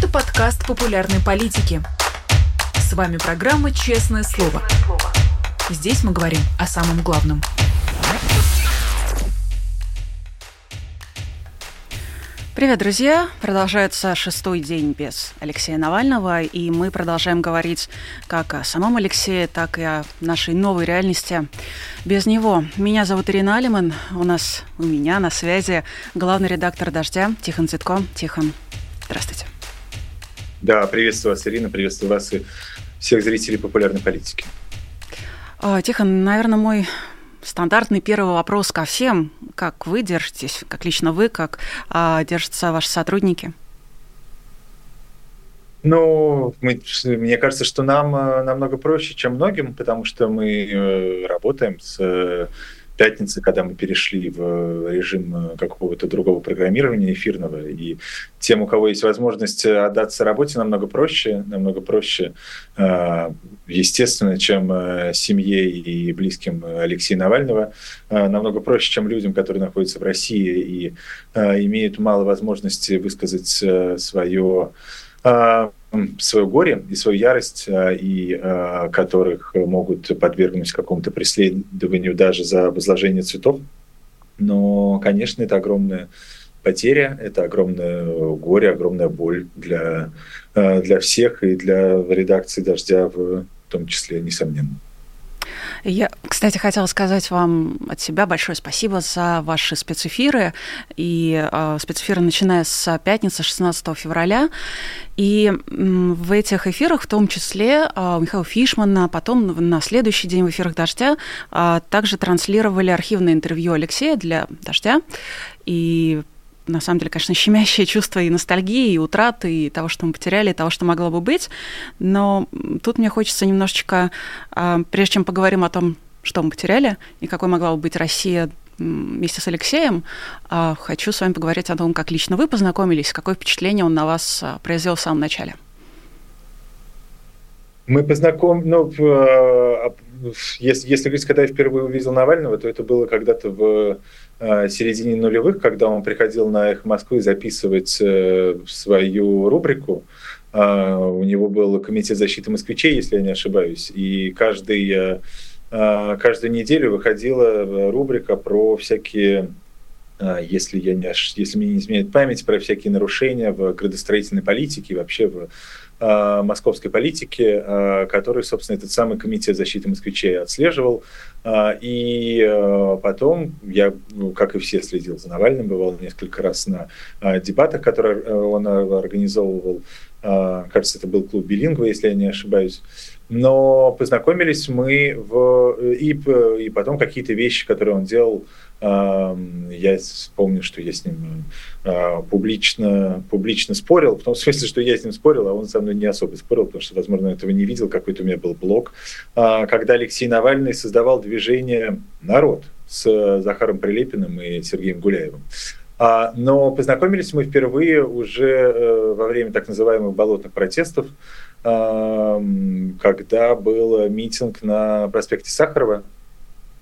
Это подкаст популярной политики. С вами программа «Честное слово». Здесь мы говорим о самом главном. Привет, друзья! Продолжается шестой день без Алексея Навального, и мы продолжаем говорить как о самом Алексее, так и о нашей новой реальности без него. Меня зовут Ирина Алиман, у нас, у меня на связи главный редактор «Дождя» Тихон Цитко. Тихон, здравствуйте. Да, приветствую вас, Ирина, приветствую вас и всех зрителей популярной политики. А, Тихон, наверное, мой стандартный первый вопрос ко всем. Как вы держитесь, как лично вы, как а, держатся ваши сотрудники? Ну, мы, мне кажется, что нам э, намного проще, чем многим, потому что мы э, работаем с пятницы, когда мы перешли в режим э, какого-то другого программирования эфирного, и тем, у кого есть возможность отдаться работе, намного проще, намного проще, э, естественно, чем э, семье и близким Алексея Навального, намного проще, чем людям, которые находятся в России и имеют мало возможности высказать свое свое горе и свою ярость, а, и а, которых могут подвергнуть какому-то преследованию даже за возложение цветов. Но, конечно, это огромная потеря, это огромное горе, огромная боль для, а, для всех и для редакции «Дождя» в том числе, несомненно. Я, кстати, хотела сказать вам от себя большое спасибо за ваши спецэфиры. И э, спецэфиры, начиная с пятницы, 16 февраля. И в этих эфирах, в том числе э, Михаила Фишмана, потом на следующий день в эфирах «Дождя» э, также транслировали архивное интервью Алексея для «Дождя». И на самом деле, конечно, щемящее чувство и ностальгии, и утраты, и того, что мы потеряли, и того, что могло бы быть. Но тут мне хочется немножечко, а, прежде чем поговорим о том, что мы потеряли, и какой могла бы быть Россия вместе с Алексеем, а, хочу с вами поговорить о том, как лично вы познакомились, какое впечатление он на вас а, произвел в самом начале. Мы познакомились, ну, если, если говорить, когда я впервые увидел Навального, то это было когда-то в Э, середине нулевых, когда он приходил на «Эхо Москвы» записывать э, свою рубрику, э, у него был комитет защиты москвичей, если я не ошибаюсь, и каждый, каждую неделю выходила рубрика про всякие если, я не, если мне не изменяет память, про всякие нарушения в градостроительной политике и вообще в Э, московской политики, э, который, собственно, этот самый комитет защиты москвичей отслеживал. Э, и потом я, ну, как и все, следил за Навальным, бывал несколько раз на дебатах, которые он организовывал. Кажется, это был клуб Билингва, если я не ошибаюсь. Но познакомились мы в... И, и потом какие-то вещи, которые он делал, я вспомню, что я с ним а, публично, публично спорил, в том смысле, что я с ним спорил, а он со мной не особо спорил, потому что, возможно, этого не видел, какой-то у меня был блог, а, когда Алексей Навальный создавал движение «Народ» с Захаром Прилепиным и Сергеем Гуляевым. А, но познакомились мы впервые уже э, во время так называемых болотных протестов, когда был митинг на проспекте Сахарова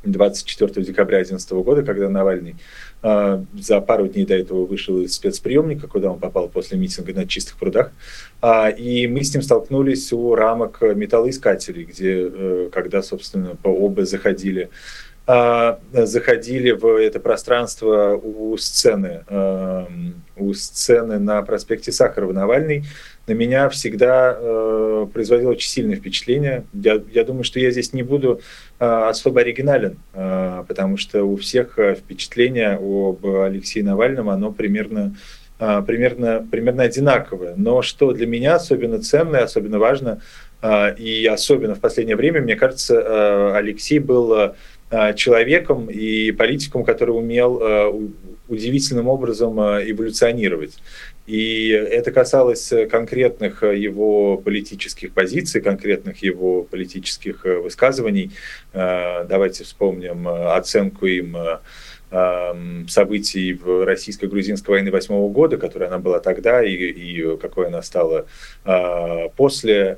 24 декабря 2011 года, когда Навальный э, за пару дней до этого вышел из спецприемника, куда он попал после митинга на чистых прудах. Э, и мы с ним столкнулись у рамок металлоискателей, где, э, когда, собственно, по оба заходили заходили в это пространство у сцены, у сцены на проспекте Сахарова Навальный на меня всегда э, производил очень сильное впечатление. Я, я думаю, что я здесь не буду э, особо оригинален, э, потому что у всех э, впечатление об Алексее Навальном, оно примерно, э, примерно, примерно одинаковое. Но что для меня особенно ценно и особенно важно, э, и особенно в последнее время, мне кажется, э, Алексей был э, человеком и политиком, который умел э, удивительным образом э, эволюционировать. И это касалось конкретных его политических позиций, конкретных его политических э, высказываний. Э, давайте вспомним оценку им событий в российско-грузинской войне восьмого года, которая она была тогда и, и какой она стала после,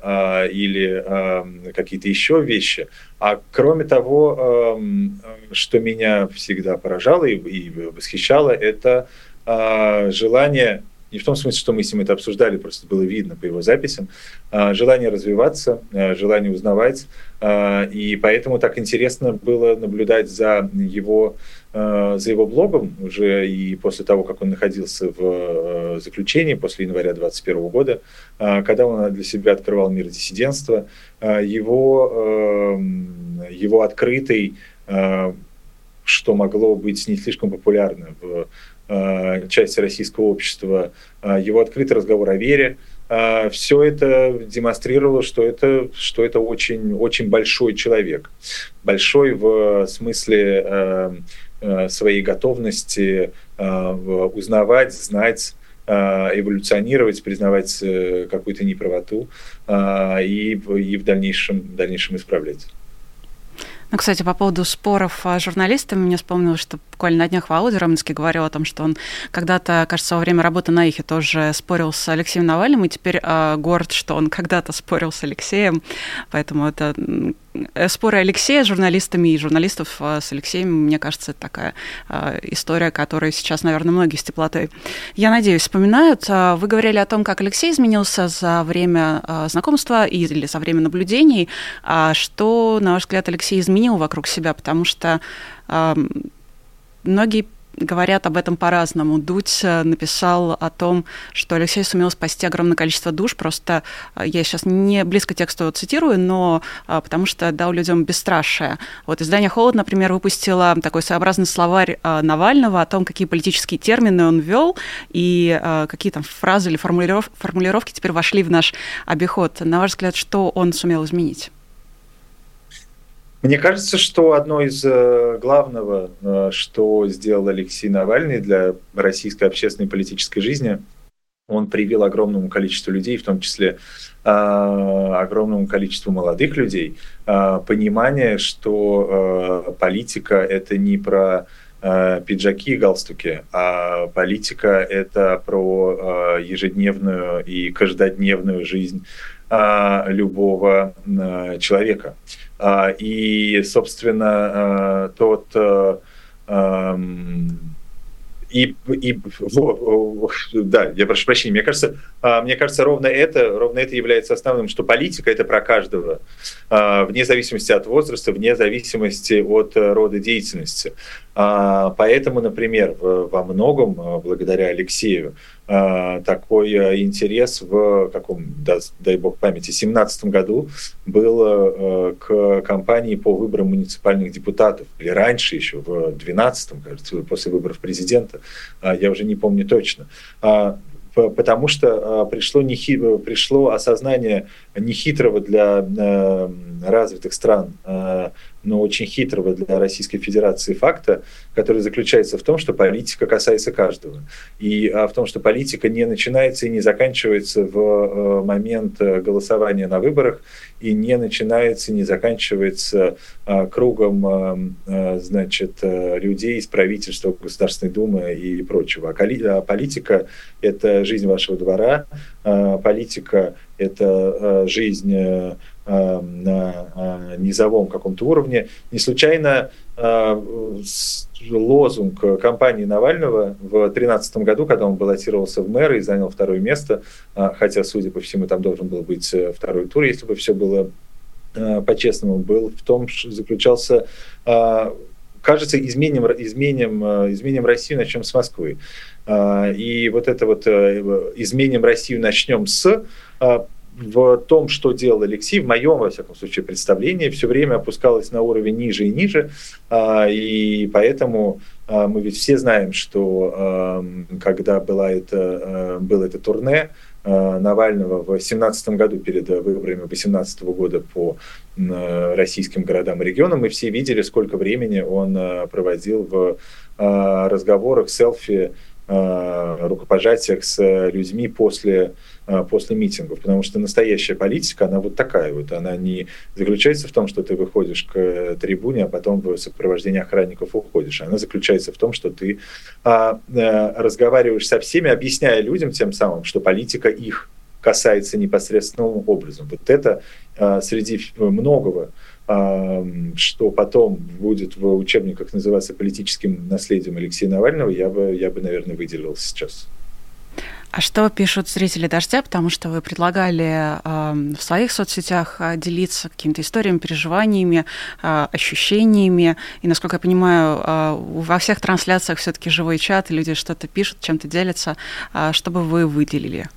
или эм, какие-то еще вещи. А кроме того, эм, что меня всегда поражало и, и восхищало, это желание не в том смысле, что мы с ним это обсуждали, просто было видно по его записям, а, желание развиваться, а, желание узнавать, а, и поэтому так интересно было наблюдать за его, за его блогом уже и после того, как он находился в заключении после января 2021 года, когда он для себя открывал мир диссидентства, его, его открытый что могло быть не слишком популярно в э, части российского общества, э, его открытый разговор о вере, э, все это демонстрировало, что это, что это очень, очень большой человек. Большой в смысле своей готовности узнавать, знать, эволюционировать, признавать какую-то неправоту и, и в дальнейшем, в дальнейшем исправлять. Ну, кстати, по поводу споров с журналистами, мне вспомнилось, что буквально на днях Володя Романский говорил о том, что он когда-то, кажется, во время работы на Ихе тоже спорил с Алексеем Навальным, и теперь э, горд, что он когда-то спорил с Алексеем, поэтому это споры Алексея с журналистами и журналистов э, с Алексеем, мне кажется, это такая э, история, которую сейчас, наверное, многие с теплотой, я надеюсь, вспоминают. Вы говорили о том, как Алексей изменился за время знакомства или за время наблюдений. А что, на ваш взгляд, Алексей изменил вокруг себя? Потому что многие говорят об этом по-разному. Дудь э, написал о том, что Алексей сумел спасти огромное количество душ. Просто э, я сейчас не близко тексту цитирую, но э, потому что дал людям бесстрашие. Вот издание «Холод», например, выпустило такой своеобразный словарь Навального о том, какие политические термины он ввел и какие там фразы или формулировки теперь вошли в наш обиход. На ваш взгляд, что он сумел изменить? Мне кажется, что одно из э, главного, э, что сделал Алексей Навальный для российской общественной политической жизни, он привил огромному количеству людей, в том числе э, огромному количеству молодых людей, понимание, что политика это не про пиджаки и галстуки, а политика это про ежедневную и каждодневную жизнь любого человека. А, и, собственно, а, тот э, и, и да, я прошу прощения, мне кажется, а, мне кажется, ровно это, ровно это является основным, что политика это про каждого, вне зависимости от возраста, вне зависимости от э, рода деятельности. Поэтому, например, во многом, благодаря Алексею, такой э, интерес в каком, дай бог памяти, 17 году был э, к кампании по выборам муниципальных депутатов, или раньше еще, в 12 кажется, после выборов президента, я уже не помню точно. А, потому что пришло, нехи, пришло осознание нехитрого для развитых стран но очень хитрого для Российской Федерации факта, который заключается в том, что политика касается каждого. И а, в том, что политика не начинается и не заканчивается в э, момент э, голосования на выборах, и не начинается, и не заканчивается а, кругом а, значит, людей из правительства, Государственной Думы и прочего. А политика – это жизнь вашего двора, политика – это жизнь Э, на э, низовом каком-то уровне. Не случайно э, лозунг кампании Навального в 2013 году, когда он баллотировался в мэры и занял второе место, хотя, судя по всему, там должен был быть второй тур, если бы все было по-честному, был в том, что заключался кажется, изменим, изменим, изменим Россию, начнем с Москвы. И вот это вот изменим Россию, начнем с в том, что делал Алексей, в моем, во всяком случае, представлении, все время опускалось на уровень ниже и ниже. А, и поэтому а, мы ведь все знаем, что когда была это, было это турне, Навального в 2017 году перед выборами 2018 года по российским городам и регионам, мы все видели, сколько времени он проводил в разговорах, селфи, рукопожатиях с людьми после а, после митингов, потому что настоящая политика, она вот такая вот, она не заключается в том, что ты выходишь к трибуне, а потом в сопровождении охранников уходишь, она заключается в том, что ты а, а, разговариваешь со всеми, объясняя людям тем самым, что политика их касается непосредственным образом. Вот это а, среди многого, а, что потом будет в учебниках называться политическим наследием Алексея Навального, я бы, я бы наверное, выделил сейчас. А что пишут зрители «Дождя»? Потому что вы предлагали э, в своих соцсетях э, делиться какими-то историями, переживаниями, э, ощущениями. И, насколько я понимаю, э, во всех трансляциях все таки живой чат, и люди что-то пишут, чем-то делятся. Э, что бы вы выделили?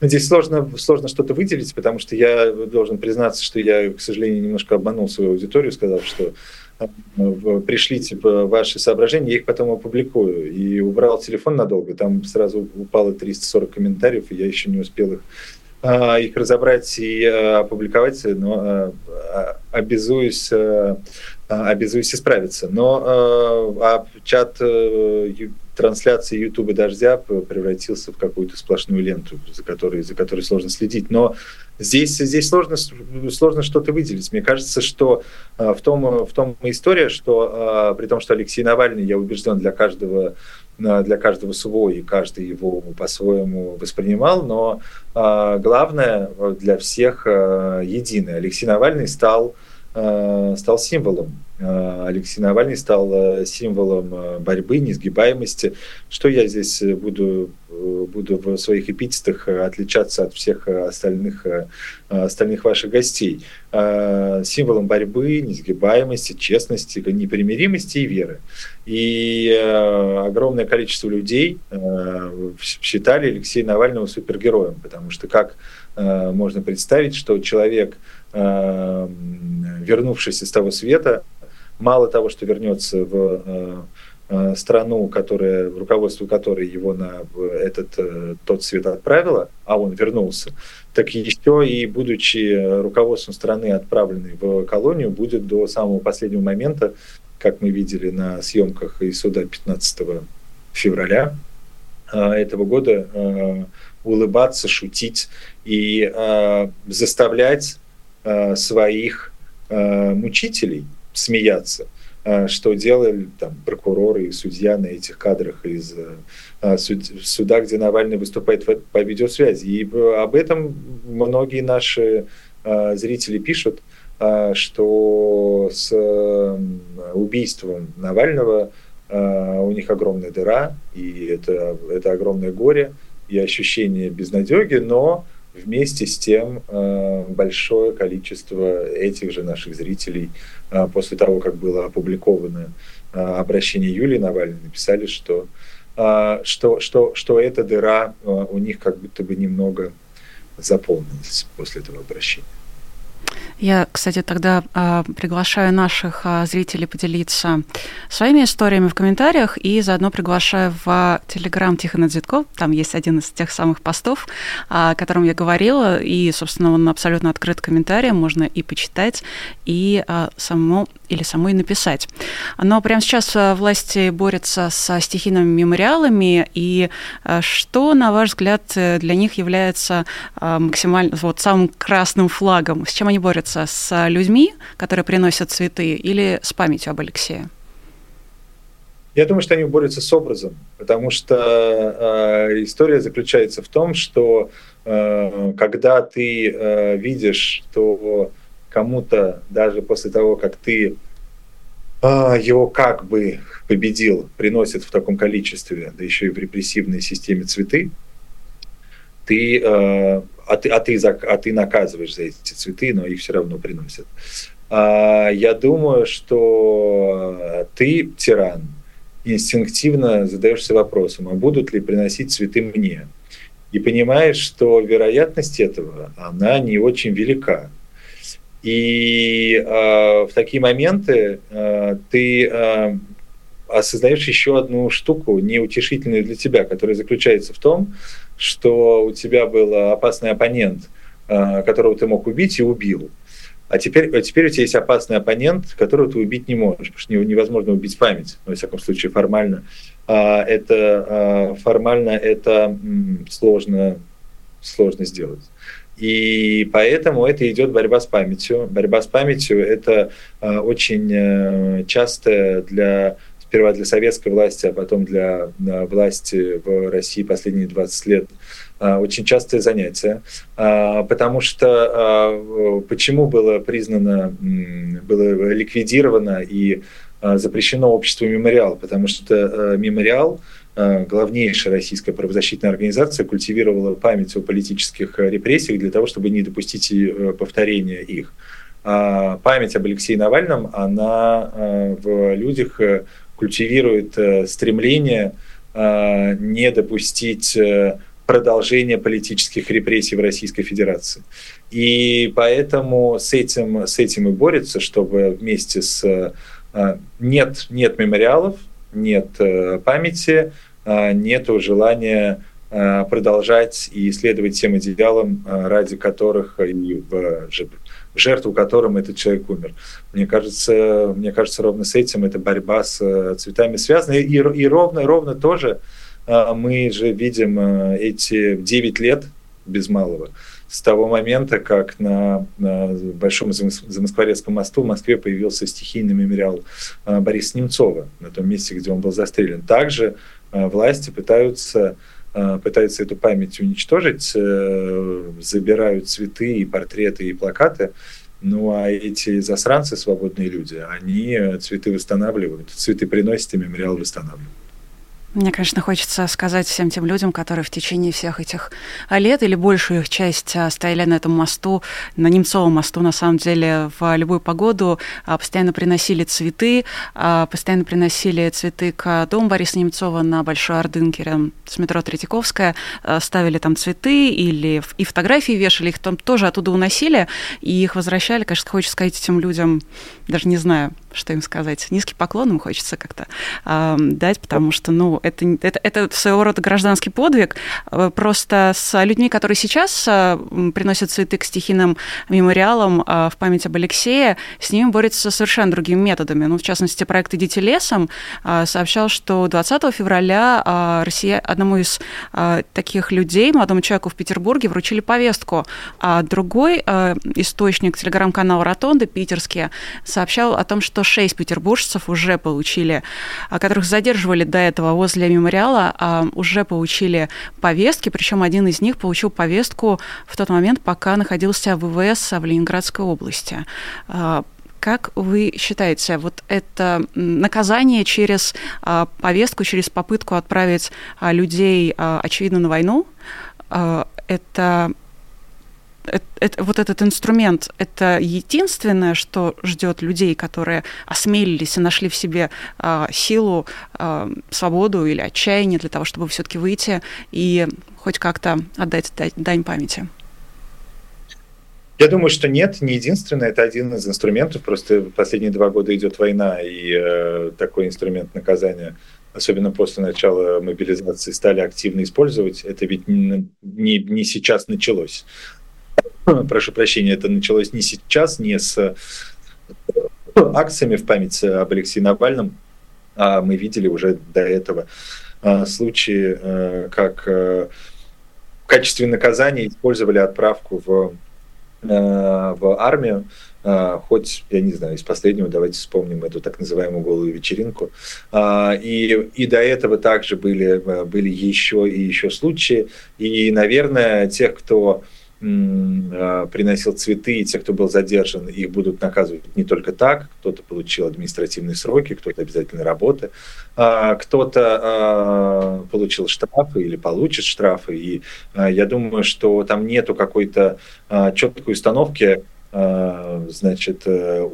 Здесь сложно, сложно что-то выделить, потому что я должен признаться, что я, к сожалению, немножко обманул свою аудиторию, сказав, что пришлите типа, ваши соображения, я их потом опубликую. И убрал телефон надолго, там сразу упало 340 комментариев, и я еще не успел их а, их разобрать и а, опубликовать, но а, обязуюсь, обязуюсь исправиться. Но а чат э, трансляции Ютуба «Дождя» превратился в какую-то сплошную ленту, за которой, за которой сложно следить. Но здесь, здесь сложно, сложно что-то выделить. Мне кажется, что в том, в том история, что при том, что Алексей Навальный, я убежден, для каждого для каждого свой, и каждый его по-своему воспринимал, но э, главное для всех э, единое. Алексей Навальный стал, э, стал символом Э, Алексей Навальный стал э, символом э, борьбы, несгибаемости. Что я здесь буду, буду в своих эпитетах отличаться от всех остальных, остальных ваших гостей? Символом борьбы, несгибаемости, честности, непримиримости и веры. И огромное количество людей считали Алексея Навального супергероем, потому что как можно представить, что человек, вернувшийся с того света, мало того, что вернется в э, э, страну, которая, руководство которой его на этот э, тот свет отправило, а он вернулся, так еще и будучи руководством страны, отправленной в колонию, будет до самого последнего момента, как мы видели на съемках из суда 15 февраля этого года, улыбаться, шутить и заставлять своих мучителей – смеяться, а, что делали там, прокуроры и судья на этих кадрах из суда, где Навальный выступает по видеосвязи. И об этом многие наши зрители пишут, что с убийством Навального у них огромная дыра, и это, это огромное горе и ощущение безнадеги, но вместе с тем большое количество этих же наших зрителей – а, после того, как было опубликовано а, обращение Юлии Навальной, написали, что, что, что, что эта дыра у них как будто бы немного заполнилась после этого обращения. Я, кстати, тогда э, приглашаю наших э, зрителей поделиться своими историями в комментариях и заодно приглашаю в Телеграм Тихона Дзитко. Там есть один из тех самых постов, о котором я говорила, и, собственно, он абсолютно открыт комментариям, можно и почитать, и э, само или самой написать. Но прямо сейчас власти борются со стихийными мемориалами, и что, на ваш взгляд, для них является максимально вот самым красным флагом? С чем они борются? Борются с людьми, которые приносят цветы, или с памятью об Алексее? Я думаю, что они борются с образом, потому что э, история заключается в том, что э, когда ты э, видишь, что кому-то даже после того, как ты э, его как бы победил, приносят в таком количестве, да еще и в репрессивной системе цветы, ты э, а ты, а, ты, а ты наказываешь за эти цветы, но их все равно приносят. А, я думаю, что ты, тиран, инстинктивно задаешься вопросом, а будут ли приносить цветы мне? И понимаешь, что вероятность этого, она не очень велика. И э, в такие моменты э, ты э, осознаешь еще одну штуку, неутешительную для тебя, которая заключается в том, что у тебя был опасный оппонент, э, которого ты мог убить и убил. А теперь, а теперь у тебя есть опасный оппонент, которого ты убить не можешь, потому что невозможно убить память, во всяком случае формально. А, это формально это сложно, сложно сделать. И поэтому это идет борьба с памятью. Борьба с памятью это очень э, часто для сперва для советской власти, а потом для власти в России последние 20 лет а, очень частое занятие, а, потому что почему было признано, было ликвидировано и запрещено общество мемориал, потому что мемориал главнейшая российская правозащитная организация культивировала память о политических репрессиях для того, чтобы не допустить повторения их. А память об Алексее Навальном, она в людях культивирует стремление не допустить продолжения политических репрессий в Российской Федерации. И поэтому с этим, с этим и борется, чтобы вместе с... Нет, нет мемориалов, нет э, памяти, нет желания продолжать и исследовать тем идеалам, ради которых и в жертву которым этот человек умер. Мне кажется, мне кажется, ровно с этим эта борьба с э, цветами связана. И, и ровно, ровно тоже мы же видим э, эти 9 лет без малого с того момента, как на, на Большом Замоскворецком мосту в Москве появился стихийный мемориал Бориса Немцова, на том месте, где он был застрелен. Также власти пытаются пытаются эту память уничтожить, э, забирают цветы и портреты и плакаты, ну а эти засранцы, свободные люди, они цветы восстанавливают, цветы приносят и мемориал восстанавливают. Мне, конечно, хочется сказать всем тем людям, которые в течение всех этих лет или большую их часть а, стояли на этом мосту, на Немцовом мосту, на самом деле, в любую погоду, а, постоянно приносили цветы, а, постоянно приносили цветы к дому Бориса Немцова на Большой Ордынке рядом с метро Третьяковская, ставили там цветы или и фотографии вешали, их там тоже оттуда уносили, и их возвращали. Конечно, хочется сказать этим людям, даже не знаю, что им сказать, низкий поклон им хочется как-то э, дать, потому что, ну, это, это, это своего рода гражданский подвиг. Э, просто с людьми, которые сейчас э, приносят цветы к стихийным мемориалам э, в память об Алексее, с ними борются совершенно другими методами. Ну, в частности, проект «Идите лесом» э, сообщал, что 20 февраля э, Россия, одному из э, таких людей, молодому человеку в Петербурге, вручили повестку, а другой э, источник, телеграм-канал «Ротонда» питерский, сообщал о том, что шесть петербуржцев уже получили, а, которых задерживали до этого возле мемориала, а, уже получили повестки, причем один из них получил повестку в тот момент, пока находился в ВВС в Ленинградской области. А, как вы считаете, вот это наказание через повестку, через попытку отправить людей, очевидно, на войну, это это, вот этот инструмент – это единственное, что ждет людей, которые осмелились и нашли в себе э, силу, э, свободу или отчаяние для того, чтобы все-таки выйти и хоть как-то отдать дань памяти? Я думаю, что нет, не единственное, это один из инструментов. Просто последние два года идет война, и э, такой инструмент наказания, особенно после начала мобилизации, стали активно использовать. Это ведь не, не, не сейчас началось. прошу прощения, это началось не сейчас, не с э, акциями в память об Алексее Навальном, а мы видели уже до этого э, случаи, э, как в качестве наказания использовали отправку в, в армию, хоть, я не знаю, из последнего давайте вспомним эту так называемую голую вечеринку. И, и до этого также были, были еще и еще случаи. И, наверное, тех, кто а, приносил цветы, и те, кто был задержан, их будут наказывать не только так, кто-то получил административные сроки, кто-то обязательно работы, а, кто-то а, получил штрафы или получит штрафы, и я думаю, что там нету какой-то четкой установки, значит, э,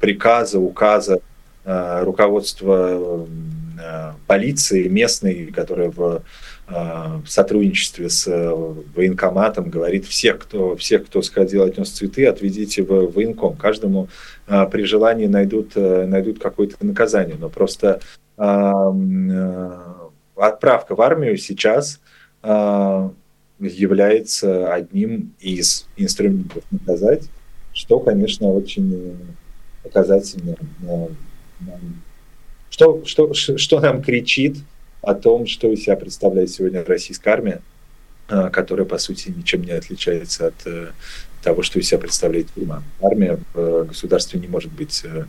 приказа, указа руководства полиции местной, которая в в сотрудничестве с э, военкоматом говорит всех, кто, всех, кто сходил, отнес цветы, отведите в военком. Каждому э, при желании найдут, найдут какое-то наказание. Но просто отправка в армию сейчас является одним из инструментов наказать, что, конечно, очень показательно. Что, что, что нам кричит о том, что из себя представляет сегодня российская армия, а, которая, по сути, ничем не отличается от э, того, что из себя представляет тюрьма. Армия в государстве не может быть э,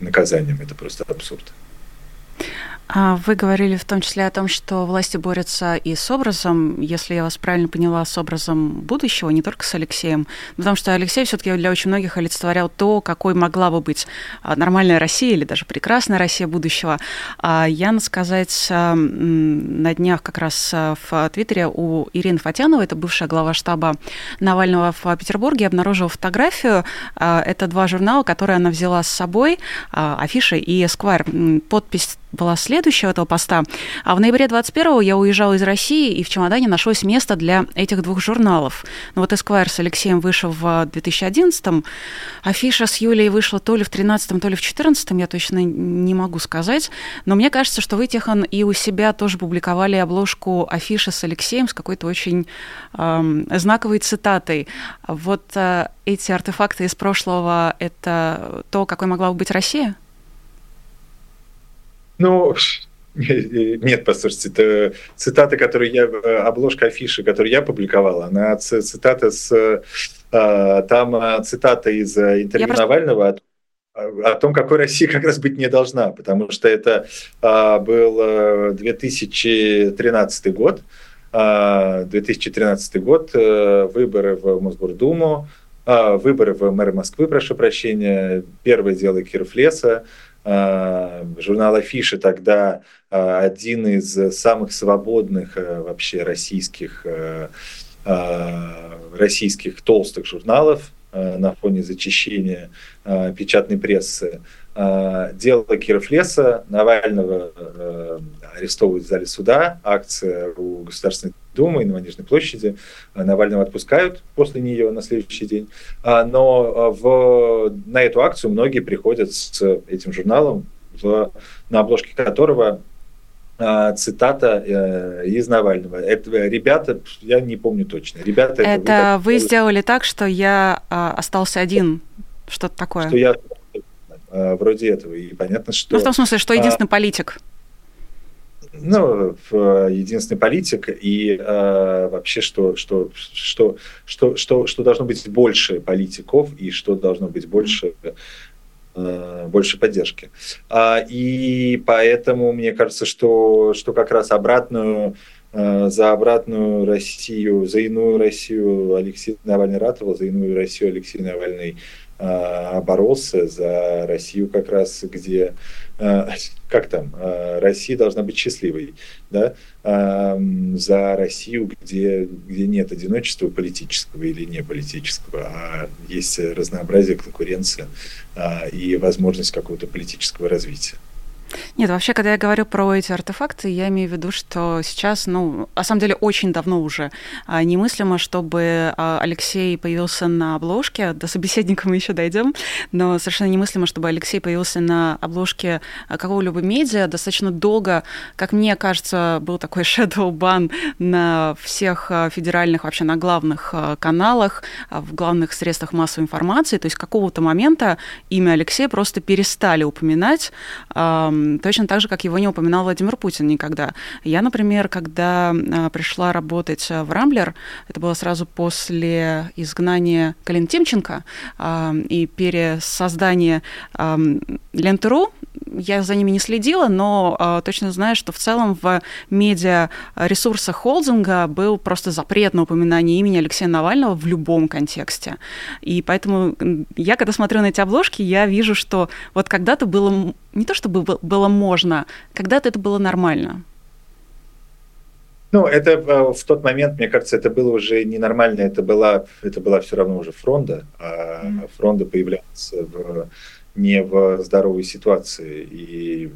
наказанием, это просто абсурд. А вы говорили в том числе о том, что власти борются и с образом, если я вас правильно поняла, с образом будущего, не только с Алексеем, потому что Алексей все-таки для очень многих олицетворял то, какой могла бы быть а, нормальная Россия или даже прекрасная Россия будущего. А я, надо сказать, на днях как раз в Твиттере у Ирины Фатяновой, это бывшая глава штаба Навального в Петербурге, обнаружила фотографию. Это два журнала, которые она взяла с собой, Афиша и Esquire. Подпись была следующая этого поста. А в ноябре 21-го я уезжала из России, и в чемодане нашлось место для этих двух журналов. Ну вот Esquire с Алексеем вышел в 2011-м, афиша с Юлией вышла то ли в 13-м, то ли в 14-м, я точно не могу сказать. Но мне кажется, что вы, Тихон, и у себя тоже публиковали обложку афиши с Алексеем с какой-то очень эм, знаковой цитатой. Вот э, эти артефакты из прошлого — это то, какой могла бы быть Россия? Ну, нет, послушайте, это цитата, которую я, обложка афиши, которую я публиковал, она цитата с, а, там а, цитата из э, интервью я Навального о, о том, какой России как раз быть не должна, потому что это а, был 2013 э, год, 2013 год, э, выборы в Мосгордуму, выборы в мэра Москвы, прошу прощения, первое дело Кировлеса, Э, журнал Афиша тогда э, один из самых свободных э, вообще российских, российских толстых журналов на фоне зачищения печатной прессы. Дело Кировлеса, Навального арестовывают в зале суда, акция у Государственной Думы и на Манежной площади. Навального отпускают после нее на следующий день. А, но в, на эту акцию многие приходят с этим журналом, в, на обложке которого а, цитата э, из Навального. Это ребята, я не помню точно. Ребята, это, это вы, вы сделали так, что я а, остался один, что-то такое. Что я вроде этого. И понятно, что... Ну, в том смысле, что единственный а, политик ну, единственный политик, и э, вообще, что, что, что, что, что, что должно быть больше политиков и что должно быть больше э, больше поддержки. А, и поэтому мне кажется, что, что как раз обратную э, за обратную Россию, за иную Россию Алексей Навальный ратовал, за иную Россию Алексей Навальный э, боролся, за Россию как раз, где Э, как там, э, Россия должна быть счастливой, да, за Россию, где, где нет одиночества политического или не политического, а есть разнообразие, конкуренция а, и возможность какого-то политического развития. Нет, вообще, когда я говорю про эти артефакты, я имею в виду, что сейчас, ну, на самом деле, очень давно уже а, немыслимо, чтобы а, Алексей появился на обложке, до собеседника мы еще дойдем, но совершенно немыслимо, чтобы Алексей появился на обложке а, какого-либо медиа. Достаточно долго, как мне кажется, был такой shadow бан на всех федеральных, вообще на главных каналах, в главных средствах массовой информации. То есть какого-то момента имя Алексея просто перестали упоминать точно так же, как его не упоминал Владимир Путин никогда. Я, например, когда а, пришла работать в Рамблер, это было сразу после изгнания Калин Тимченко а, и пересоздания Ленты.ру, я за ними не следила, но точно знаю, что в целом в медиа ресурсах холдинга был просто запрет на упоминание имени Алексея Навального в любом контексте. И поэтому я, когда смотрю на эти обложки, я вижу, что вот когда-то было не то чтобы было можно, когда-то это было нормально. Ну, это э, в тот момент, мне кажется, это было уже ненормально, это была, это была все равно уже фронта, а mm. фронта появлялся в не в здоровой ситуации. И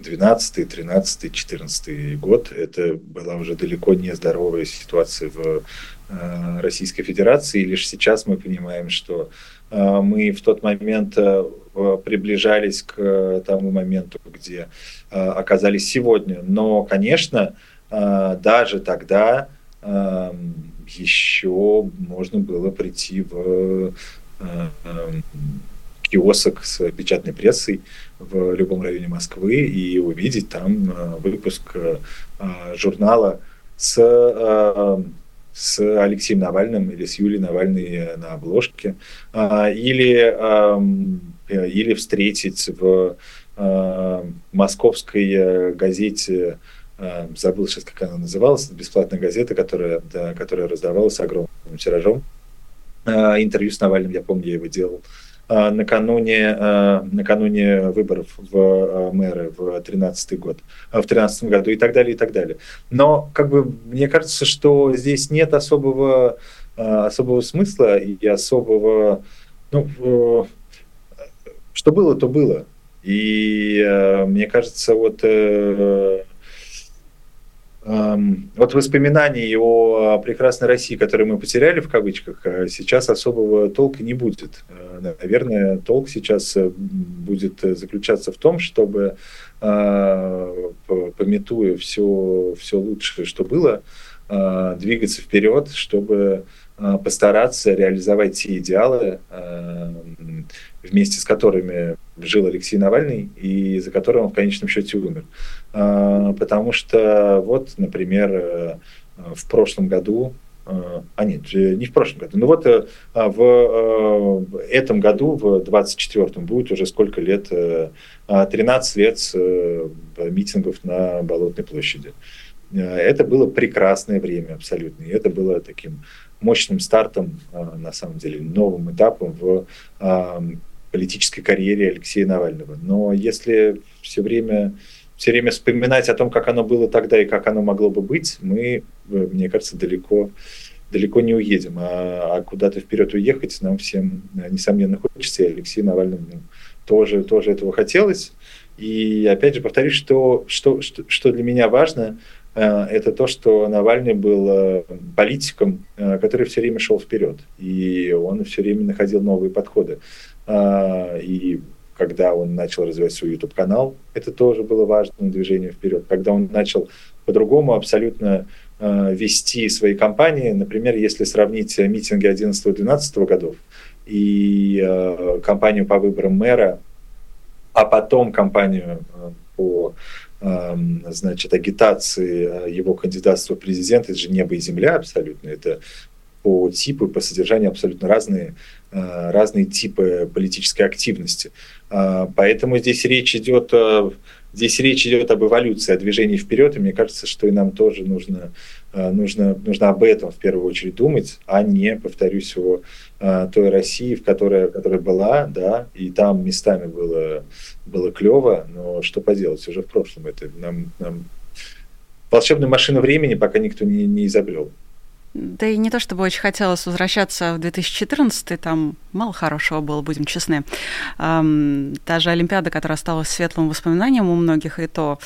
12, 13, 14 год это была уже далеко не здоровая ситуация в э, Российской Федерации. И лишь сейчас мы понимаем, что мы в тот момент э, приближались к тому моменту, где оказались сегодня. Но, конечно, даже тогда еще можно было прийти в киосок с печатной прессой в любом районе Москвы и увидеть там э, выпуск э, журнала с, э, с Алексеем Навальным или с Юлией Навальной на обложке, или, или встретить в московской газете, забыл сейчас, как она называлась, бесплатная газета, которая, которая раздавалась огромным тиражом. Интервью с Навальным, я помню, я его делал. А, накануне, а, накануне выборов в а, мэры в 2013 год, в 2013 году и так далее, и так далее. Но как бы мне кажется, что здесь нет особого, особого смысла и особого, ну, что было, то было. И мне кажется, вот э, вот воспоминаний о прекрасной России, которую мы потеряли в кавычках, э, сейчас особого толка не будет. Э, наверное, толк сейчас э, будет заключаться в том, чтобы, пометуя все, все лучшее, что было, двигаться вперед, чтобы постараться реализовать те идеалы, вместе с которыми жил Алексей Навальный и за которым он в конечном счете умер. А, потому что вот, например, э, в прошлом году э, а нет, не в прошлом году. Ну вот э, а в этом году, в 24-м, будет уже сколько лет? 13 лет митингов на Болотной площади. Это было прекрасное время абсолютно. И это было таким мощным стартом, на самом деле, новым этапом в политической карьере Алексея Навального. Но если все время, все время вспоминать о том, как оно было тогда и как оно могло бы быть, мы, мне кажется, далеко, далеко не уедем. А, а куда-то вперед уехать нам всем, несомненно, хочется. И Алексею Навальному тоже, тоже этого хотелось. И опять же повторюсь, что, что, что, что для меня важно, э, это то, что Навальный был э, политиком, э, который все время шел вперед. И он все время находил новые подходы. И когда он начал развивать свой YouTube-канал, это тоже было важным движением вперед. Когда он начал по-другому абсолютно вести свои кампании, например, если сравнить митинги 11-12 годов и кампанию по выборам мэра, а потом кампанию по значит, агитации его кандидатства в президент, это же небо и земля абсолютно, это по типу по содержанию абсолютно разные, э, разные типы политической активности. А, поэтому здесь речь идет Здесь речь идет об эволюции, о движении вперед, и мне кажется, что и нам тоже нужно, э, нужно, нужно об этом в первую очередь думать, а не, повторюсь, о э, той России, в которой, которая была, да, и там местами было, было клево, но что поделать, уже в прошлом это нам, нам волшебную машину времени пока никто не, не изобрел. Да и не то чтобы очень хотелось возвращаться в 2014, там мало хорошего было, будем честны. Та же Олимпиада, которая осталась светлым воспоминанием у многих, и то,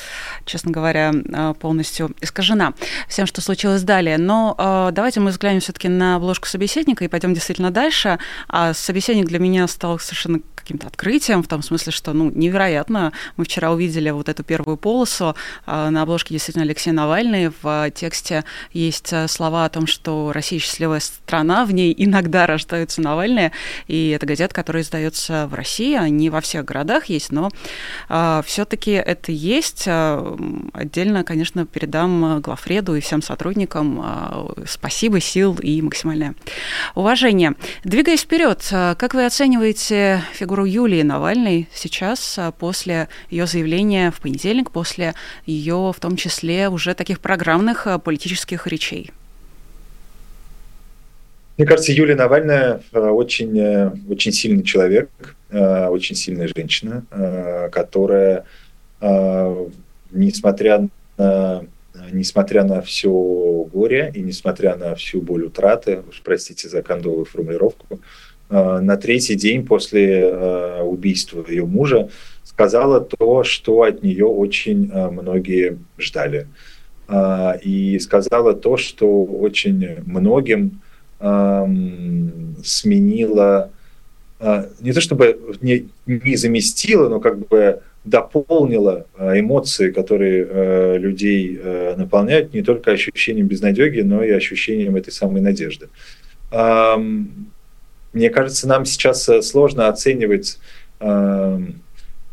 честно говоря, а, полностью искажена всем, что случилось далее. Но а, давайте мы взглянем все таки на обложку собеседника и пойдем действительно дальше. А собеседник для меня стал совершенно каким-то открытием, в том смысле, что, ну, невероятно. Мы вчера увидели вот эту первую полосу. А, на обложке действительно Алексей Навальный. В тексте есть слова о том, что Россия счастливая страна, в ней иногда рождаются Навальные, и это газета, которая издается в России, не во всех городах есть, но а, все-таки это есть. А, отдельно, конечно, передам главреду и всем сотрудникам спасибо, сил и максимальное уважение. Двигаясь вперед, как вы оцениваете фигуру Юлии Навальной сейчас а, после ее заявления в понедельник, после ее, в том числе, уже таких программных а, политических речей? Мне кажется, Юлия Навальная э, очень, э, очень сильный человек, очень сильная женщина, которая, несмотря на, несмотря на все горе и несмотря на всю боль утраты, уж простите за кондовую формулировку, на третий день после убийства ее мужа сказала то, что от нее очень многие ждали. И сказала то, что очень многим сменила, а, не то чтобы не, не заместила, но как бы дополнила эмоции, которые э, людей э, наполняют не только ощущением безнадеги, но и ощущением этой самой надежды. Мне кажется, нам сейчас э, сложно оценивать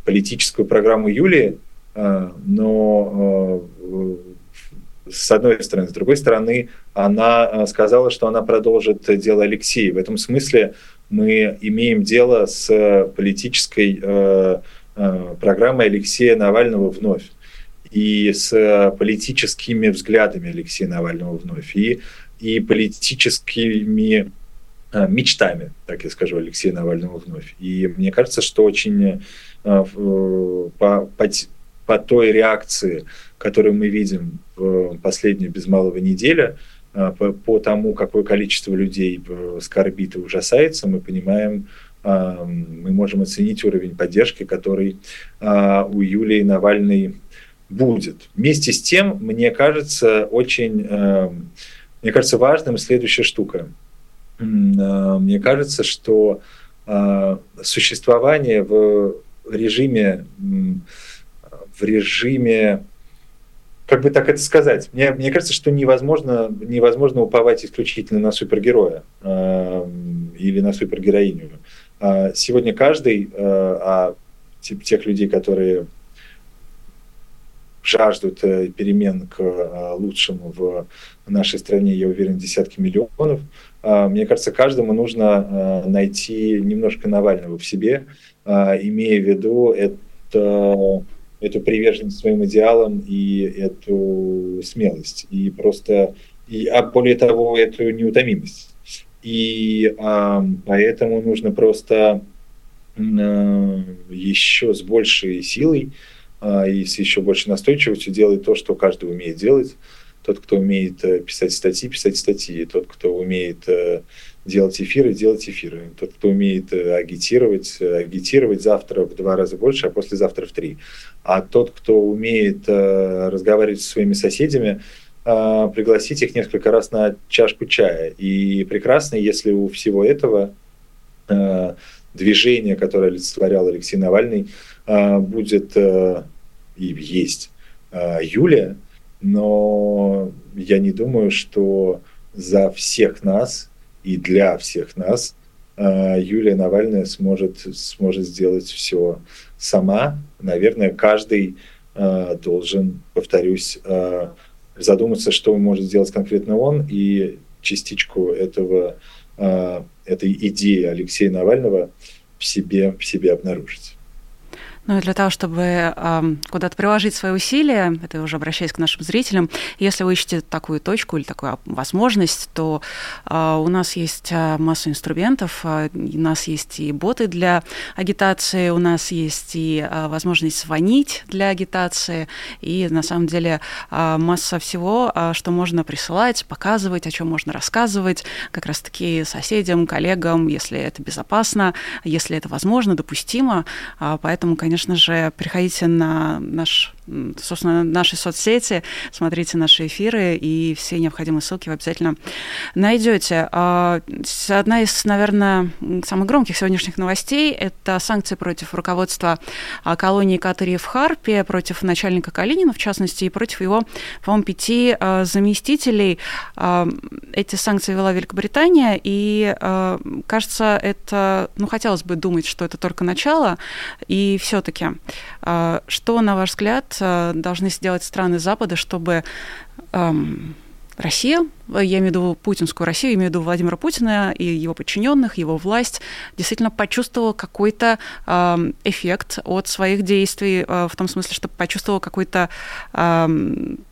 политическую программу Юлии, но с одной стороны. С другой стороны, она э, сказала, что она продолжит дело Алексея. В этом смысле мы имеем дело с политической, э, программой Алексея Навального вновь и с политическими взглядами Алексея Навального вновь, и, и политическими мечтами, так я скажу, Алексея Навального вновь. И мне кажется, что очень по, по, по той реакции, которую мы видим в последнюю без малого неделя, по, по тому, какое количество людей скорбит и ужасается, мы понимаем, мы можем оценить уровень поддержки, который у Юлии Навальной будет. Вместе с тем, мне кажется, очень, мне кажется, важным следующая штука. Мне кажется, что существование в режиме, в режиме как бы так это сказать, мне, мне кажется, что невозможно, невозможно уповать исключительно на супергероя э, или на супергероиню. Э, сегодня каждый, а тех людей, которые жаждут э, перемен к лучшему в нашей стране, я уверен, десятки миллионов. Мне кажется, каждому нужно э, найти немножко Навального в себе, э, имея в виду это эту приверженность своим идеалам и эту смелость, и просто, и, а более того, эту неутомимость. И а, поэтому нужно просто а, еще с большей силой а, и с еще большей настойчивостью делать то, что каждый умеет делать. Тот, кто умеет э, писать статьи, писать статьи. Тот, кто умеет э, делать эфиры, делать эфиры. Тот, кто умеет э, агитировать, агитировать завтра в два раза больше, а послезавтра в три. А тот, кто умеет разговаривать со своими соседями, пригласить их несколько раз на чашку чая. И прекрасно, если у всего этого движения, которое олицетворял Алексей Навальный, будет и есть Юлия, но я не думаю, что за всех нас и для всех нас э, Юлия Навальная сможет, сможет сделать все сама. Наверное, каждый э, должен, повторюсь, э, задуматься, что может сделать конкретно он, и частичку этого, этой идеи Алексея Навального в себе, в себе обнаружить. Ну и для того, чтобы э, куда-то приложить свои усилия, это уже обращаясь к нашим зрителям, если вы ищете такую точку или такую возможность, то э, у нас есть масса инструментов, э, у нас есть и боты для агитации, у нас есть и э, возможность звонить для агитации, и на самом деле э, масса всего, э, что можно присылать, показывать, о чем можно рассказывать, как раз-таки соседям, коллегам, если это безопасно, если это возможно, допустимо. Э, поэтому, конечно, конечно же, приходите на наш собственно, наши соцсети, смотрите наши эфиры, и все необходимые ссылки вы обязательно найдете. А, одна из, наверное, самых громких сегодняшних новостей – это санкции против руководства а, колонии Катари в Харпе, против начальника Калинина, в частности, и против его, по-моему, пяти а, заместителей. Эти санкции вела Великобритания, и, кажется, это, ну, хотелось бы думать, что это только начало, и все-таки, что, на ваш взгляд, Э, должны сделать страны Запада, чтобы эм, Россия, я имею в виду путинскую Россию, имею в виду Владимира Путина и его подчиненных, его власть, действительно почувствовала какой-то э, эффект от своих действий, э, в том смысле, что почувствовала какое-то э,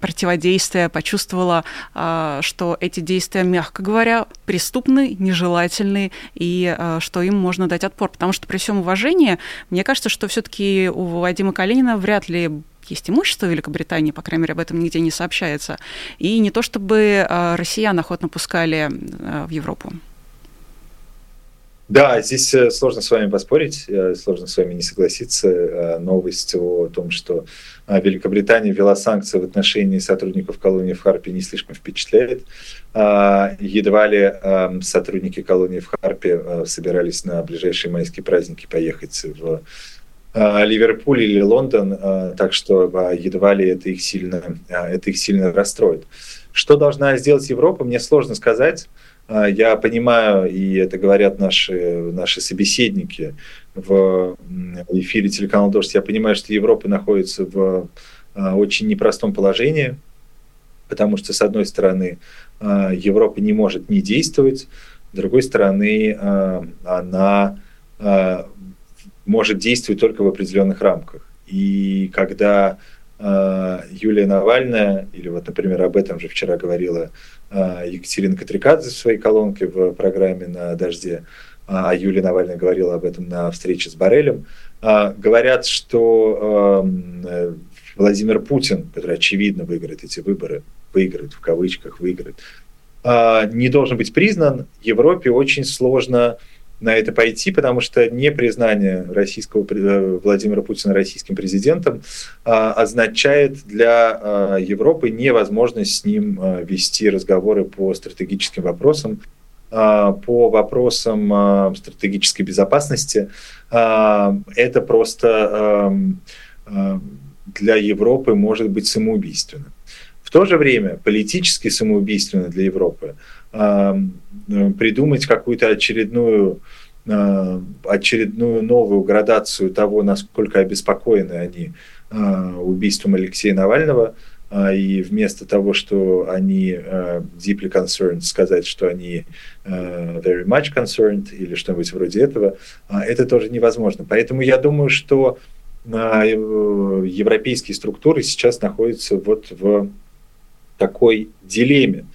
противодействие, почувствовала, э, что эти действия, мягко говоря, преступны, нежелательны, и э, что им можно дать отпор. Потому что при всем уважении, мне кажется, что все-таки у Вадима Калинина вряд ли есть имущество Великобритании, по крайней мере, об этом нигде не сообщается. И не то чтобы а, россиян охотно пускали а, в Европу. Да, здесь э, сложно с вами поспорить, э, сложно с вами не согласиться. Э, новость о том, что Великобритания ввела санкции в отношении сотрудников колонии в Харпе, не слишком впечатляет. Едва ли сотрудники колонии в Харпе собирались на ближайшие майские праздники поехать в Ливерпуль или Лондон, э, так что э, едва ли это их сильно, это их сильно расстроит. Что должна сделать Европа, мне сложно сказать. Я понимаю, и это говорят наши, наши собеседники в эфире телеканала «Дождь», я понимаю, что Европа находится в очень непростом положении, потому что, с одной стороны, Европа не может не действовать, с другой стороны, она может действовать только в определенных рамках. И когда э, Юлия Навальная, или вот, например, об этом же вчера говорила э, Екатерина Катрикадзе в своей колонке в программе «На дожде», а Юлия Навальная говорила об этом на встрече с Барелем, э, говорят, что э, Владимир Путин, который очевидно выиграет эти выборы, выиграет в кавычках, выиграет, э, не должен быть признан. Европе очень сложно на это пойти, потому что непризнание российского э, Владимира Путина российским президентом а, означает для а, Европы невозможность с ним а, вести разговоры по стратегическим вопросам, по вопросам стратегической безопасности. Это просто для Европы может быть самоубийственно. То же время политически самоубийственно для Европы придумать какую-то очередную а, очередную новую градацию того, насколько обеспокоены они а, убийством Алексея Навального, а, и вместо того, что они deeply concerned, сказать, что они very much concerned или что-нибудь вроде этого, это тоже невозможно. Поэтому я думаю, что европейские структуры сейчас находятся вот в такой дилемме.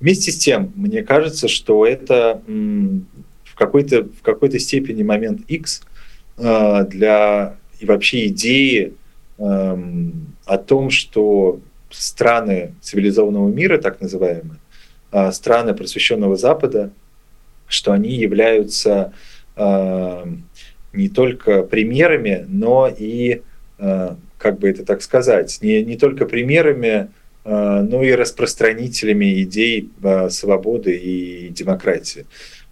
Вместе с тем, мне кажется, что это в какой-то, в какой-то степени момент X э, для и вообще идеи эм, о том, что страны цивилизованного мира, так называемые, э, страны просвещенного Запада, что они являются эм, не только примерами, но и, как бы это так сказать, не, не только примерами Э, но и распространителями идей э, свободы и демократии.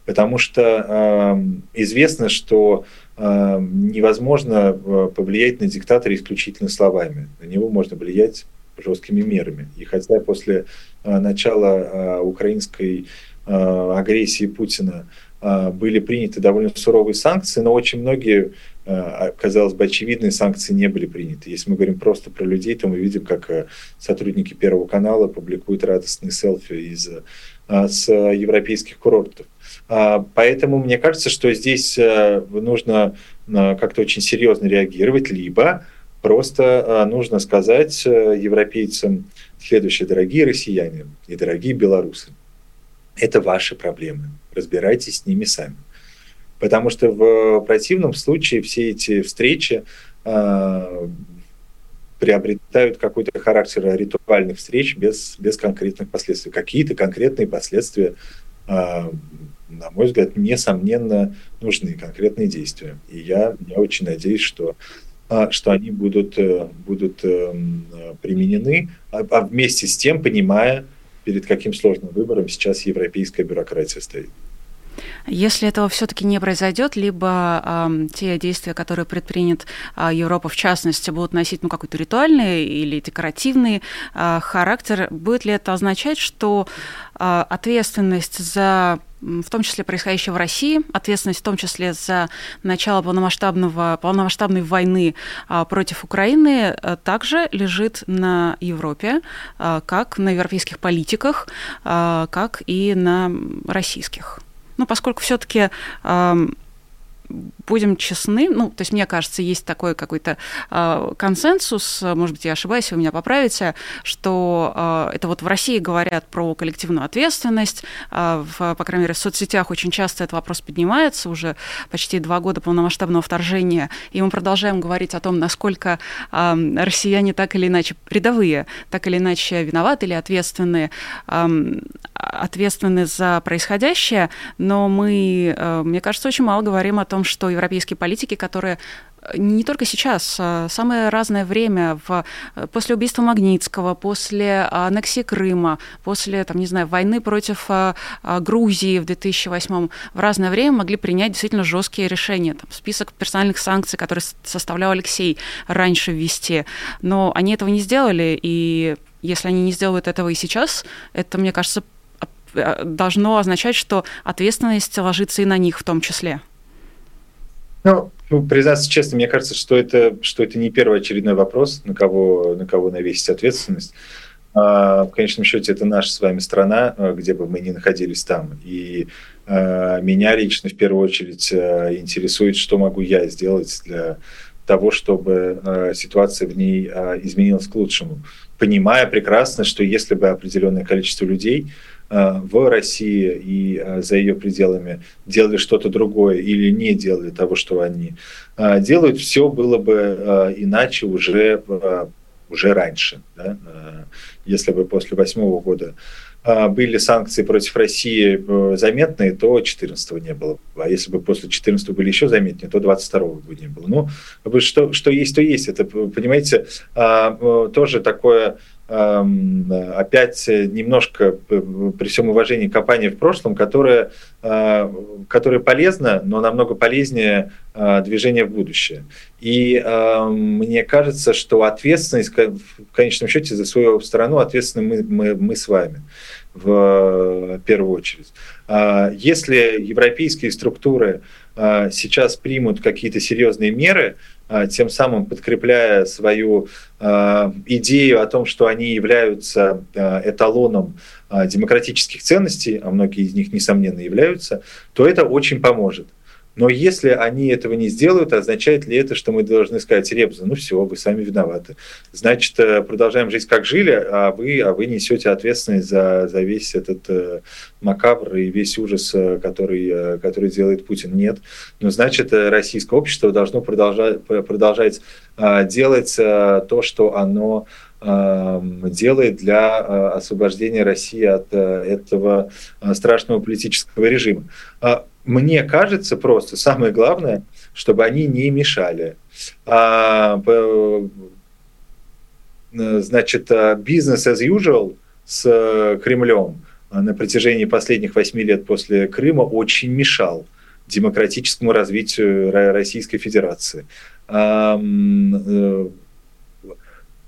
Потому что эм, известно, что эм, невозможно э, повлиять на диктатора исключительно словами. На него можно влиять жесткими мерами. И хотя после начала украинской агрессии Путина были приняты довольно суровые санкции, но очень многие казалось бы, очевидные санкции не были приняты. Если мы говорим просто про людей, то мы видим, как э, сотрудники Первого канала публикуют радостные селфи из, э, с европейских курортов. А, поэтому мне кажется, что здесь нужно как-то очень серьезно реагировать, либо просто нужно сказать европейцам следующее, дорогие россияне и дорогие белорусы, это ваши проблемы, разбирайтесь с ними сами. Потому что в противном случае все эти встречи э, приобретают какой-то характер ритуальных встреч без, без конкретных последствий. Какие-то конкретные последствия, э, на мой взгляд, несомненно нужны, конкретные действия. И я, я очень надеюсь, что э, что они будут, э, будут эм, применены, а, а вместе с тем понимая, перед каким сложным выбором сейчас европейская бюрократия стоит. Если этого все-таки не произойдет, либо э, те действия, которые предпринят э, Европа, в частности, будут носить ну, какой-то ритуальный или декоративный э, характер, будет ли это означать, что э, ответственность за в том числе происходящее в России, ответственность в том числе за начало полномасштабного, полномасштабной войны против Украины а, также лежит на Европе, как на европейских политиках, как и на российских. Ну, поскольку все-таки будем честны, ну, то есть мне кажется, есть такой какой-то э, консенсус, может быть, я ошибаюсь, вы меня поправите, что э, это вот в России говорят про коллективную ответственность, э, в, по крайней мере, в соцсетях очень часто этот вопрос поднимается, уже почти два года полномасштабного вторжения, и мы продолжаем говорить о том, насколько э, россияне так или иначе рядовые, так или иначе виноваты или ответственны, э, ответственны за происходящее, но мы, э, мне кажется, очень мало говорим о том, что европейские политики, которые э, не только сейчас, а самое разное время, в, э, после убийства Магнитского, после аннексии Крыма, после, там, не знаю, войны против а, а, Грузии в 2008 в разное время могли принять действительно жесткие решения. Там, список персональных санкций, которые составлял Алексей, раньше ввести. Но они этого не сделали, и если они не сделают этого и сейчас, это, мне кажется, должно означать, что ответственность ложится и на них в том числе. Ну, ну, признаться честно, мне кажется, что это, что это не первый очередной вопрос, на кого, на кого навесить ответственность. в конечном счете это наша с вами страна, где бы мы ни находились там. И меня лично в первую очередь интересует, что могу я сделать для того, чтобы ситуация в ней изменилась к лучшему. Понимая прекрасно, что если бы определенное количество людей в России и э, за ее пределами делали что-то другое или не делали того, что они э, делают, все было бы иначе уже, уже раньше. Да? Если бы после восьмого года были санкции против России заметные, то 2014 не было. А если бы после 2014 были еще заметнее, то 22 бы не было. Ну, что, что есть, то есть. Это, понимаете, тоже такое опять немножко при всем уважении компании в прошлом, которая, э, которая полезна, но намного полезнее э, движение в будущее. И эм, мне кажется, что ответственность, в конечном счете, за свою страну ответственны мы, мы, мы с вами в первую очередь. А если европейские структуры э, сейчас примут какие-то серьезные меры, тем самым подкрепляя свою а, идею о том, что они являются а, эталоном демократических ценностей, а многие из них, несомненно, являются, то это очень поможет. Но если они этого не сделают, означает ли это, что мы должны сказать, Ребза, ну все, вы сами виноваты. Значит, э, продолжаем жить как жили, а вы, а вы несете ответственность за, за весь этот э, макабр и весь ужас, э, который, который делает Путин. Нет. Но значит, российское общество должно продолжать, продолжать делать то, что оно делает для освобождения России от этого страшного политического режима. Мне кажется просто, самое главное, чтобы они не мешали. А, значит, бизнес as usual с Кремлем на протяжении последних восьми лет после Крыма очень мешал демократическому развитию Российской Федерации. А,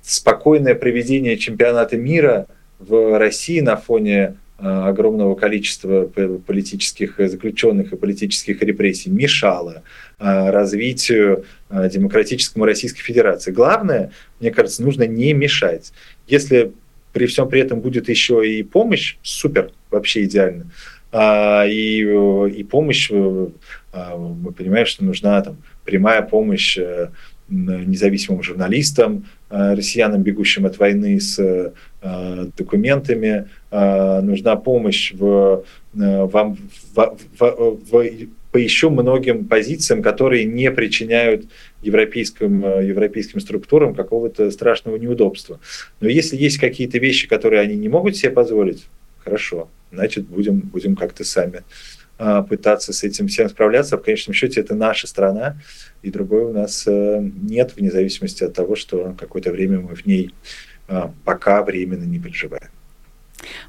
спокойное проведение чемпионата мира в России на фоне Э, огромного количества политических заключенных и политических репрессий мешало э, развитию э, демократическому Российской Федерации. Главное, мне кажется, нужно не мешать. Если при всем при этом будет еще и помощь, супер, вообще идеально. А, и, и помощь, мы понимаем, что нужна там, прямая помощь независимым журналистам, россиянам, бегущим от войны с документами, Э, нужна помощь в, э, вам в, в, в, по еще многим позициям, которые не причиняют европейским, э, европейским структурам какого-то страшного неудобства. Но если есть какие-то вещи, которые они не могут себе позволить, хорошо, значит, будем, будем как-то сами пытаться с этим всем справляться. В конечном счете это наша страна, и другой у нас нет, вне зависимости от того, что какое-то время мы в ней пока временно не проживаем.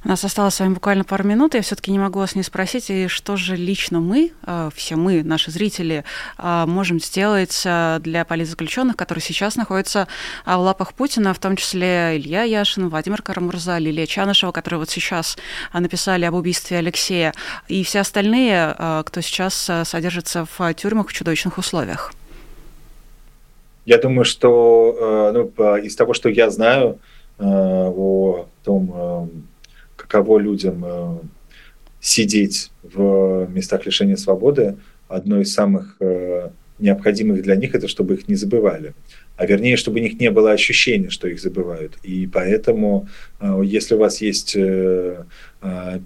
У нас осталось с вами буквально пару минут. Я все-таки не могу вас не спросить, и что же лично мы, э, все мы, наши зрители, э, можем сделать э, для политзаключенных, которые сейчас находятся в лапах Путина, в том числе Илья Яшин, Владимир Карамурза, Лилия Чанышева, которые вот сейчас написали об убийстве Алексея, и все остальные, кто сейчас содержится в тюрьмах в чудовищных условиях. Я думаю, что ну, из того, что я знаю о том, каково людям э, сидеть в местах лишения свободы, одно из самых э, необходимых для них это чтобы их не забывали. А вернее, чтобы у них не было ощущения, что их забывают. И поэтому, э, если у вас есть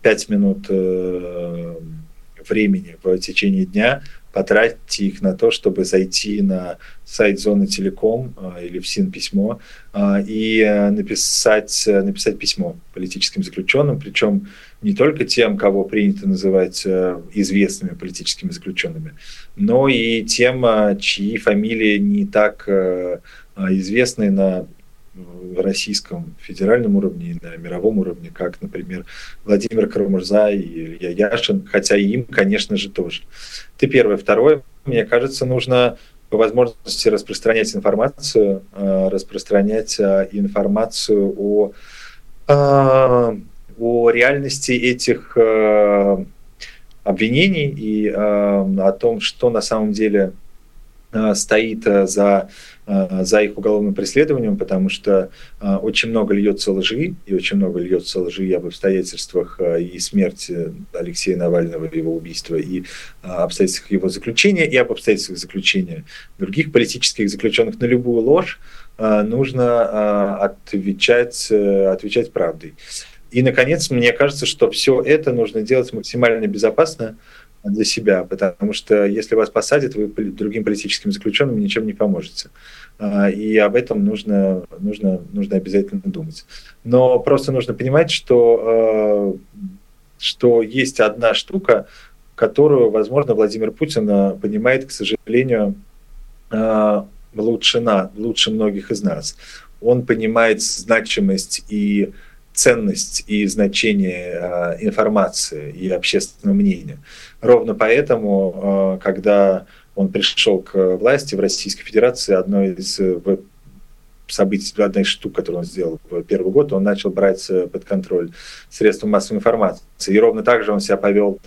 пять минут времени в течение дня, потратьте их на то, чтобы зайти на сайт Зоны Телеком а, или в СИН письмо а, и э, написать, э, написать письмо политическим заключенным, причем не только тем, кого принято называть э, известными политическими заключенными, но и тем, чьи фамилии не так известны на российском федеральном уровне и на мировом уровне, как, например, Владимир Карамурза и Илья Яшин, хотя и им, конечно же, тоже. Ты первое. Второе, мне кажется, нужно по возможности распространять информацию, э, распространять э, информацию о, э, о реальности этих обвинений и о том, что на самом деле стоит э, за, э, за их уголовным преследованием, потому что очень много льется лжи, и очень много льется лжи об обстоятельствах и смерти Алексея Навального, его убийства, и обстоятельствах его заключения, и об обстоятельствах заключения других политических заключенных. На любую ложь нужно отвечать, отвечать правдой. И, наконец, мне кажется, что все это нужно делать максимально безопасно, для себя, потому что если вас посадят, вы другим политическим заключенным ничем не поможете. А, и об этом нужно, нужно, нужно обязательно думать. Но просто нужно понимать, что, а, что есть одна штука, которую, возможно, Владимир Путин понимает, к сожалению, а, лучше, на, лучше многих из нас. Он понимает значимость и ценность и значение э, информации и общественного мнения. Ровно поэтому, э, когда он пришел к власти в Российской Федерации, одно из э, событий, одна из штук, которую он сделал в первый год, он начал брать под контроль средства массовой информации. И ровно так же он себя повел а,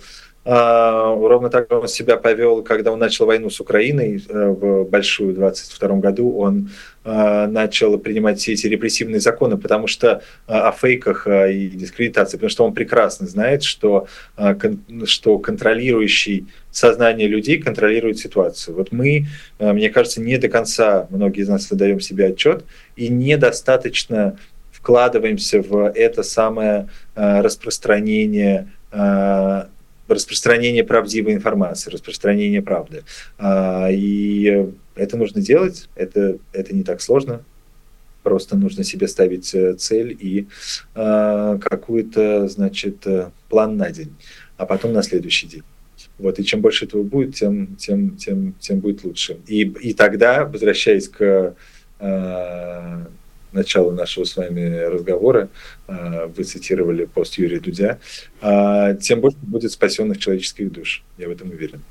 ровно так он себя повел, когда он начал войну с Украиной э, в большую в 22 году. Он а, начал принимать все эти репрессивные законы, потому что а, о фейках и дискредитации, потому что он прекрасно знает, что, что контролирующий сознание людей контролирует ситуацию. Вот мы, мне кажется, не до конца, многие из нас выдаем себе отчет, и недостаточно вкладываемся в это самое распространение распространение правдивой информации, распространение правды. А, и это нужно делать, это, это не так сложно, просто нужно себе ставить э, цель и а, какой-то, значит, э, план на день, а потом на следующий день. Вот, и чем больше этого будет, тем, тем, тем, тем будет лучше. И, и тогда, возвращаясь к э, начала нашего с вами разговора, а, вы цитировали пост Юрия Дудя, а, тем больше будет спасенных человеческих душ. Я в этом уверен.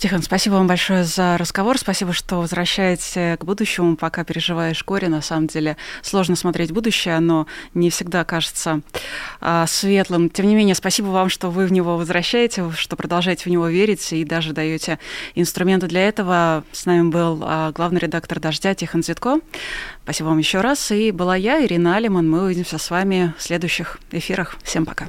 Тихон, спасибо вам большое за разговор. Спасибо, что возвращаете к будущему, пока переживаешь горе. На самом деле сложно смотреть будущее, оно не всегда кажется а, светлым. Тем не менее, спасибо вам, что вы в него возвращаете, что продолжаете в него верить и даже даете инструменты для этого. С нами был а, главный редактор «Дождя» Тихон Зитко. Спасибо вам еще раз. И была я, Ирина Алиман. Мы увидимся с вами в следующих эфирах. Всем пока.